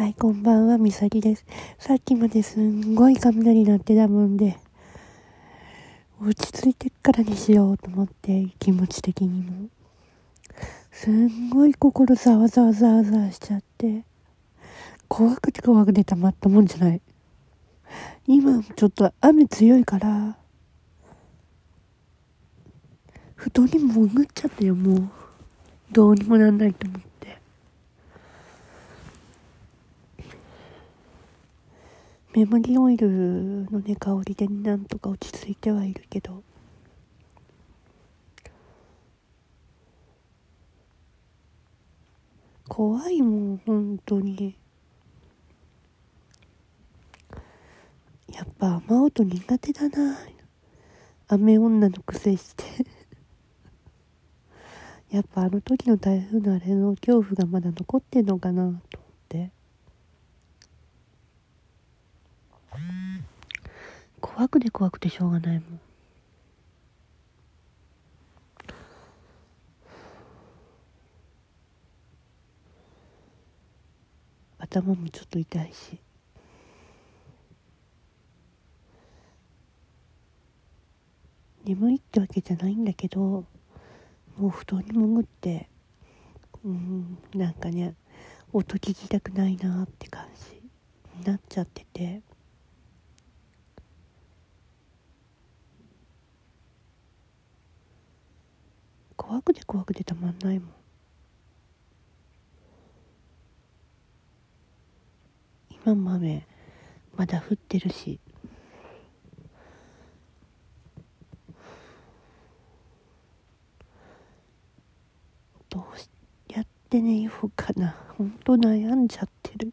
はいこんばんは、みさきです。さっきまですんごい雷鳴ってたもんで、落ち着いてからにしようと思って、気持ち的にも。すんごい心ざわざわざわざわしちゃって、怖くて怖くてたまったもんじゃない。今ちょっと雨強いから、布団に潜っちゃったよ、もう。どうにもなんないと思って。メモリーオイルのね香りでなんとか落ち着いてはいるけど。怖いもん本当に。やっぱ雨音苦手だな。雨女の癖して。やっぱあの時の台風のあれの恐怖がまだ残ってんのかなと思って怖くて怖くてしょうがないもん。頭もちょっと痛いし。眠いってわけじゃないんだけどもう布団に潜ってうんなんかね音聞きたくないなって感じになっちゃってて。怖くて怖くてたまんないもん。今も雨まだ降ってるし。どうやって寝ようかな。本当悩んじゃってる。